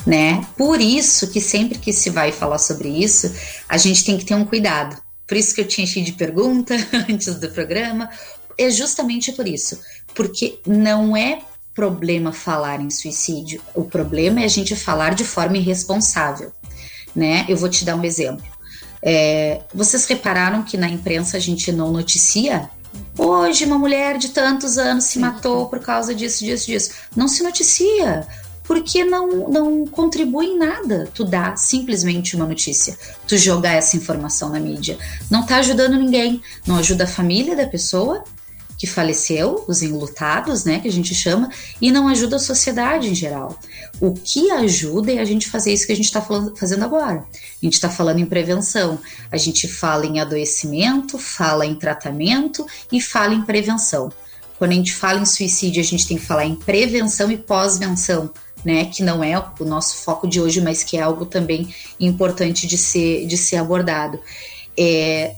Né? Por isso que sempre que se vai falar sobre isso, a gente tem que ter um cuidado. Por isso que eu tinha cheio de pergunta antes do programa. É justamente por isso. Porque não é problema falar em suicídio. O problema é a gente falar de forma irresponsável. Né? Eu vou te dar um exemplo. É, vocês repararam que na imprensa a gente não noticia? Hoje uma mulher de tantos anos se matou por causa disso, disso, disso. Não se noticia porque não, não contribui em nada tu dar simplesmente uma notícia, tu jogar essa informação na mídia. Não tá ajudando ninguém, não ajuda a família da pessoa que faleceu, os enlutados, né, que a gente chama, e não ajuda a sociedade em geral. O que ajuda é a gente fazer isso que a gente está fazendo agora. A gente está falando em prevenção, a gente fala em adoecimento, fala em tratamento e fala em prevenção. Quando a gente fala em suicídio, a gente tem que falar em prevenção e pós-venção, né? Que não é o nosso foco de hoje, mas que é algo também importante de ser, de ser abordado. É,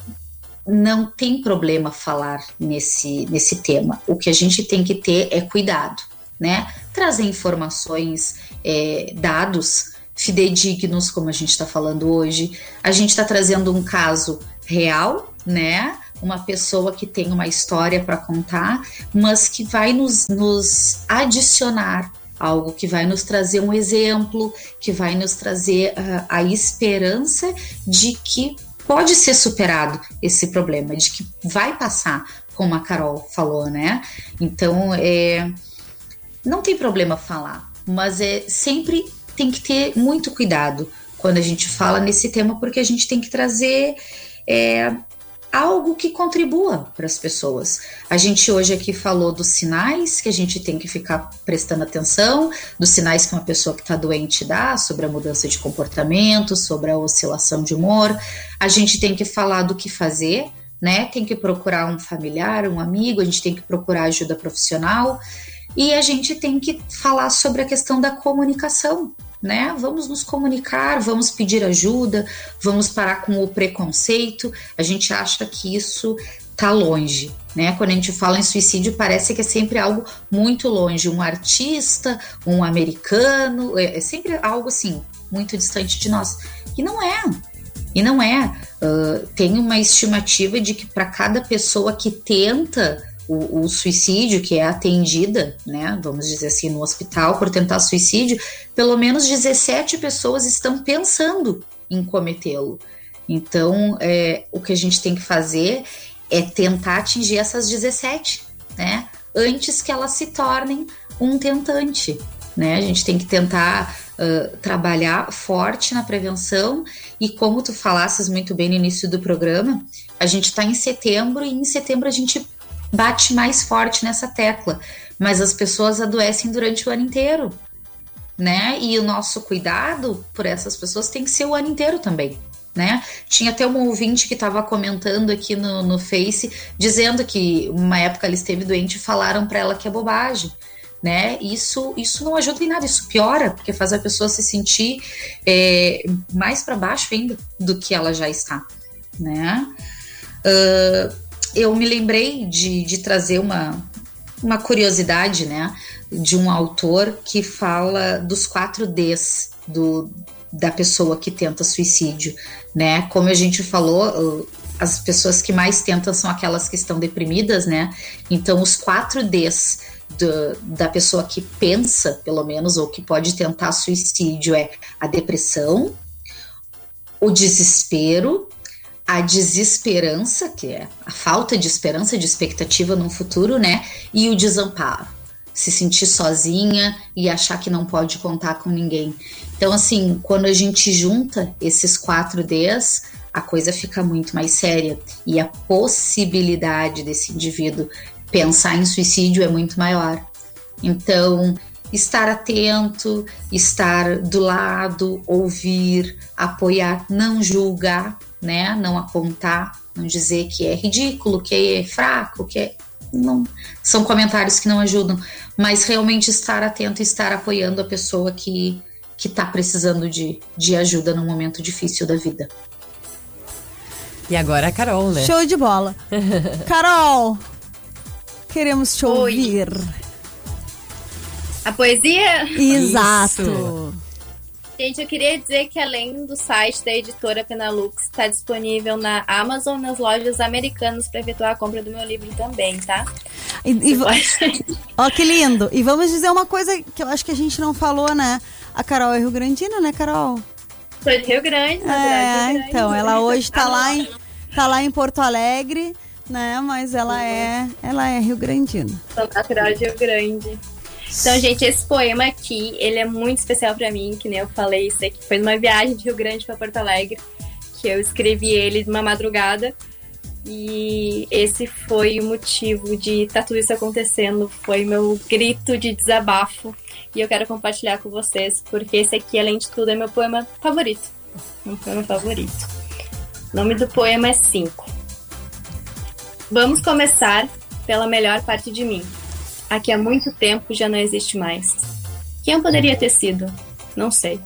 não tem problema falar nesse, nesse tema. O que a gente tem que ter é cuidado, né? Trazer informações, é, dados fidedignos, como a gente está falando hoje. A gente está trazendo um caso real, né? Uma pessoa que tem uma história para contar, mas que vai nos, nos adicionar algo que vai nos trazer um exemplo, que vai nos trazer uh, a esperança de que pode ser superado esse problema, de que vai passar, como a Carol falou, né? Então, é, não tem problema falar, mas é sempre tem que ter muito cuidado quando a gente fala nesse tema, porque a gente tem que trazer é, algo que contribua para as pessoas. A gente hoje aqui falou dos sinais que a gente tem que ficar prestando atenção, dos sinais que uma pessoa que está doente dá, sobre a mudança de comportamento, sobre a oscilação de humor. A gente tem que falar do que fazer, né? Tem que procurar um familiar, um amigo, a gente tem que procurar ajuda profissional. E a gente tem que falar sobre a questão da comunicação, né? Vamos nos comunicar, vamos pedir ajuda, vamos parar com o preconceito. A gente acha que isso tá longe, né? Quando a gente fala em suicídio, parece que é sempre algo muito longe, um artista, um americano, é, é sempre algo assim, muito distante de nós. E não é. E não é. Uh, tem uma estimativa de que para cada pessoa que tenta o, o, suicídio, que é atendida, né, vamos dizer assim, no hospital por tentar suicídio, pelo menos 17 pessoas estão pensando em cometê-lo. Então, é, o que a gente tem que fazer é tentar atingir essas 17, né? Antes que elas se tornem um tentante, né? A gente tem que tentar uh, trabalhar forte na prevenção e como tu falasses muito bem no início do programa, a gente está em setembro e em setembro a gente bate mais forte nessa tecla, mas as pessoas adoecem durante o ano inteiro, né? E o nosso cuidado por essas pessoas tem que ser o ano inteiro também. Né? Tinha até um ouvinte que estava comentando aqui no, no Face, dizendo que uma época ela esteve doente e falaram para ela que é bobagem. Né? Isso, isso não ajuda em nada, isso piora, porque faz a pessoa se sentir é, mais para baixo ainda do que ela já está. Né? Uh, eu me lembrei de, de trazer uma, uma curiosidade, né? De um autor que fala dos quatro Ds do, da pessoa que tenta suicídio, né? Como a gente falou, as pessoas que mais tentam são aquelas que estão deprimidas, né? Então, os quatro Ds do, da pessoa que pensa, pelo menos, ou que pode tentar suicídio é a depressão, o desespero, a desesperança, que é a falta de esperança, de expectativa no futuro, né? E o desamparo. Se sentir sozinha e achar que não pode contar com ninguém. Então, assim, quando a gente junta esses quatro Ds, a coisa fica muito mais séria. E a possibilidade desse indivíduo pensar em suicídio é muito maior. Então, estar atento, estar do lado, ouvir, apoiar, não julgar, né? Não apontar, não dizer que é ridículo, que é fraco, que é não são comentários que não ajudam, mas realmente estar atento e estar apoiando a pessoa que que está precisando de, de ajuda num momento difícil da vida. E agora a Carol, né? Show de bola. Carol, queremos te Oi. ouvir. A poesia? Exato. Gente, eu queria dizer que além do site da editora Penalux, está disponível na Amazon, nas lojas americanas para efetuar a compra do meu livro também, tá? E, e va- Ó, que lindo. E vamos dizer uma coisa que eu acho que a gente não falou, né? A Carol é Rio Grandina, né, Carol? Sou de Rio Grande, na É. Rio Grande. então, ela hoje tá lá em, tá lá em Porto Alegre, né? Mas ela é, ela é Rio Grandina. Sou natural de Rio Grande. Então, gente, esse poema aqui, ele é muito especial pra mim, que nem eu falei, isso aqui foi numa viagem de Rio Grande pra Porto Alegre, que eu escrevi ele numa madrugada. E esse foi o motivo de estar tudo isso acontecendo, foi meu grito de desabafo. E eu quero compartilhar com vocês, porque esse aqui, além de tudo, é meu poema favorito. Meu poema favorito. O nome do poema é Cinco. Vamos começar pela melhor parte de mim, a que há muito tempo já não existe mais. Quem poderia ter sido? Não sei.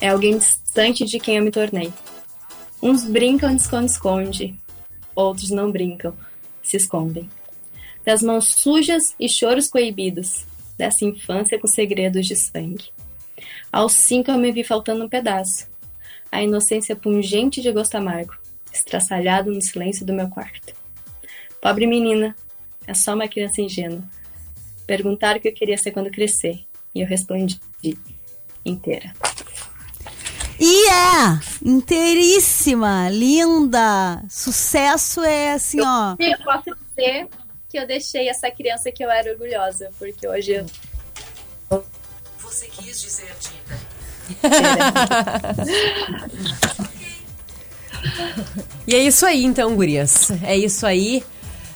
É alguém distante de quem eu me tornei. Uns brincam de esconde-esconde, outros não brincam, se escondem. Das mãos sujas e choros coibidos, dessa infância com segredos de sangue. Aos cinco eu me vi faltando um pedaço. A inocência pungente de gosto amargo, estraçalhado no silêncio do meu quarto. Pobre menina, é só uma criança ingênua. Perguntaram o que eu queria ser quando crescer. E eu respondi, inteira. E é inteiríssima, linda. Sucesso é assim, ó. Eu posso dizer que eu deixei essa criança que eu era orgulhosa, porque hoje eu. Você quis dizer Dinda. E é isso aí, então, gurias. É isso aí.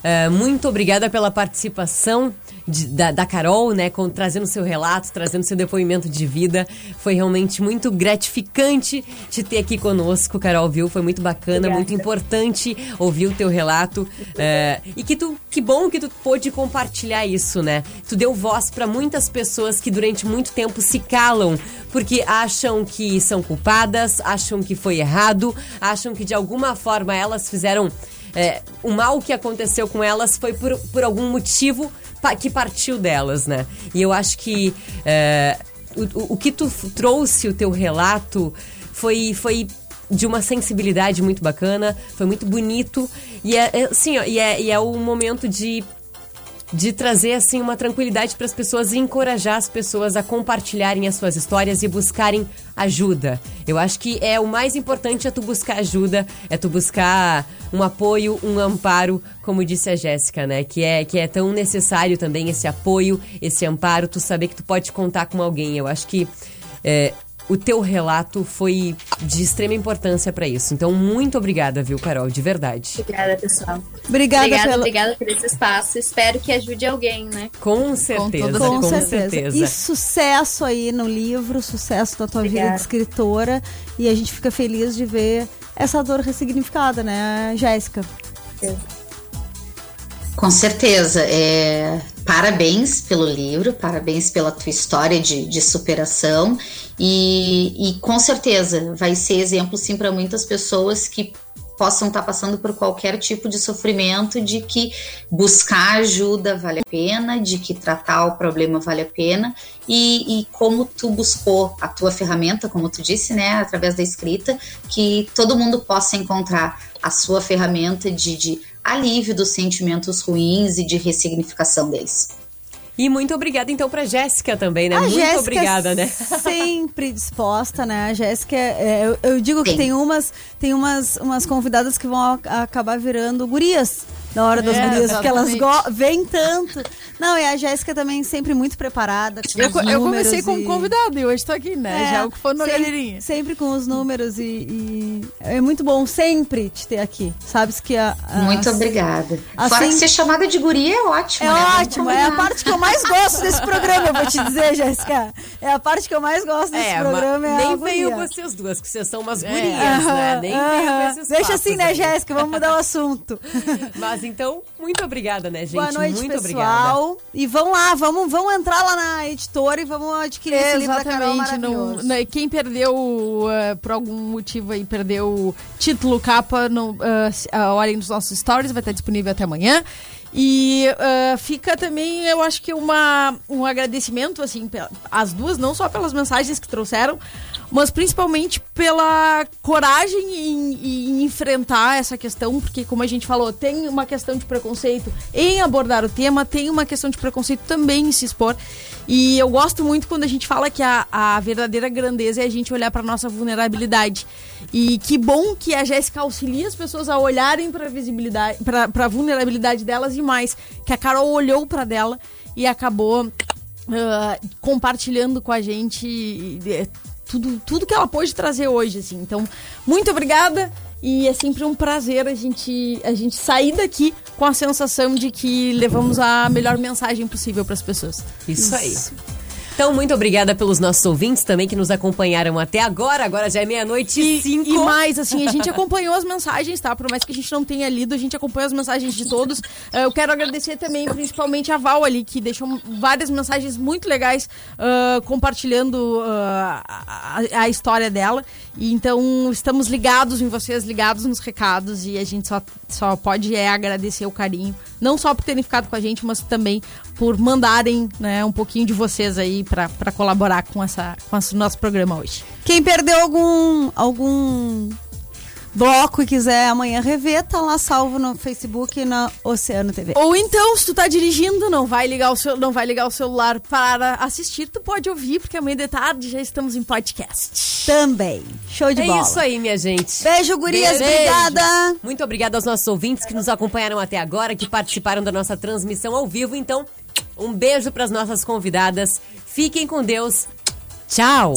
É, muito obrigada pela participação de- da, da Carol, né? Com, trazendo seu relato, trazendo seu depoimento de vida. Foi realmente muito gratificante te ter aqui conosco, Carol, viu? Foi muito bacana, Obrigada. muito importante ouvir o teu relato. É, e que tu, que bom que tu pôde compartilhar isso, né? Tu deu voz para muitas pessoas que durante muito tempo se calam porque acham que são culpadas, acham que foi errado, acham que de alguma forma elas fizeram é, o mal que aconteceu com elas foi por, por algum motivo que partiu delas, né? E eu acho que é, o, o- que tu trouxe, o teu relato, foi, foi de uma sensibilidade muito bacana, foi muito bonito. E é, assim, ó, e é, e é o momento de de trazer assim uma tranquilidade para as pessoas e encorajar as pessoas a compartilharem as suas histórias e buscarem ajuda. Eu acho que é o mais importante é tu buscar ajuda, é tu buscar um apoio, um amparo, como disse a Jéssica, né? Que é que é tão necessário também esse apoio, esse amparo, tu saber que tu pode contar com alguém. Eu acho que é, o teu relato foi de extrema importância para isso. Então, muito obrigada, viu, Carol, de verdade. Obrigada, pessoal. Obrigada obrigada, pela- obrigada por esse espaço. Espero que ajude alguém, né? Com certeza, Com, com certeza. certeza. E sucesso aí no livro, sucesso na tua vida Obrigada. de escritora. E a gente fica feliz de ver essa dor ressignificada, né, Jéssica? Com certeza. É, parabéns pelo livro, parabéns pela tua história de, de superação. E, e com certeza vai ser exemplo, sim, para muitas pessoas que possam estar passando por qualquer tipo de sofrimento, de que buscar ajuda vale a pena, de que tratar o problema vale a pena, e, e como tu buscou a tua ferramenta, como tu disse, né, através da escrita, que todo mundo possa encontrar a sua ferramenta de, de alívio dos sentimentos ruins e de ressignificação deles. E muito obrigada, então, pra Jéssica também, né? A muito Jéssica obrigada, né? Sempre disposta, né? A Jéssica, é, eu, eu digo que Sim. tem umas, tem umas, umas convidadas que vão a- acabar virando gurias na hora das É, gurias, porque elas vêm tanto. Não, e a Jéssica também sempre muito preparada. com Eu, eu comecei números como e- convidado e hoje tô aqui, né? É, Já é o que for no sempre, galerinha. Sempre com os números e, e é muito bom sempre te ter aqui. Sabes que a. a- Muito obrigada. assim- Fora que ser chamada de guria é ótimo, É né? Ótimo, é a parte que eu mais gosto desse programa, eu vou te dizer, Jéssica. É a parte que eu mais gosto desse É, programa. é a nem veio guria. vocês duas, que vocês são umas É. gurias, né? Nem veio com esses Deixa assim, né. Jéssica? Vamos mudar o assunto. Mas então, muito obrigada, né, gente? Boa noite, muito obrigada. pessoal. E vão lá, vamos, vamos entrar lá na editora e vamos adquirir esse livro da Carol Exatamente. Não, maravilhoso. né, quem perdeu, eh, por algum motivo aí, perdeu o título, capa, não, eh, se- ah, olhem nos nossos stories, vai estar disponível até amanhã. E eh, fica também, eu acho que uma, um agradecimento, assim, as duas, não só pelas mensagens que trouxeram, mas principalmente pela coragem em, em enfrentar essa questão, porque como a gente falou, tem uma questão de preconceito em abordar o tema, tem uma questão de preconceito também em se expor. E eu gosto muito quando a gente fala que a, a verdadeira grandeza é a gente olhar para nossa vulnerabilidade. E que bom que a Jéssica auxilia as pessoas a olharem para visibilidade, para a vulnerabilidade delas e mais, que a Carol olhou para dela e acabou ah, compartilhando com a gente tudo, tudo que ela pôde trazer hoje, assim. Então, muito obrigada e é sempre um prazer a gente, a gente sair daqui com a sensação de que levamos a melhor mensagem possível para as pessoas. Isso aí. Então, muito obrigada pelos nossos ouvintes também que nos acompanharam até agora. Agora já é meia-noite e cinco. E mais, assim, a gente acompanhou as mensagens, tá? Por mais que a gente não tenha lido, a gente acompanhou as mensagens de todos. Eh, eu quero agradecer também, principalmente, a Val ali, que deixou várias mensagens muito legais, ah, compartilhando ah, a, a história dela. E então, estamos ligados em vocês, ligados nos recados, e a gente só, só pode é, agradecer o carinho. Não só por terem ficado com a gente, mas também por mandarem né, um pouquinho de vocês aí para colaborar com, essa, com esse nosso programa hoje. Quem perdeu algum, algum bloco e quiser amanhã rever, tá lá salvo no Facebook e na Oceano TV. Ou então, se tu tá dirigindo, não vai ligar o, seu, não vai ligar o celular para assistir, tu pode ouvir, porque amanhã de tarde já estamos em podcast. Também. Show de é bola. É isso aí, minha gente. Beijo, gurias. Beijo. Obrigada. Muito obrigada aos nossos ouvintes que nos acompanharam até agora, que participaram da nossa transmissão ao vivo. Então, um beijo para as nossas convidadas. Fiquem com Deus. Tchau.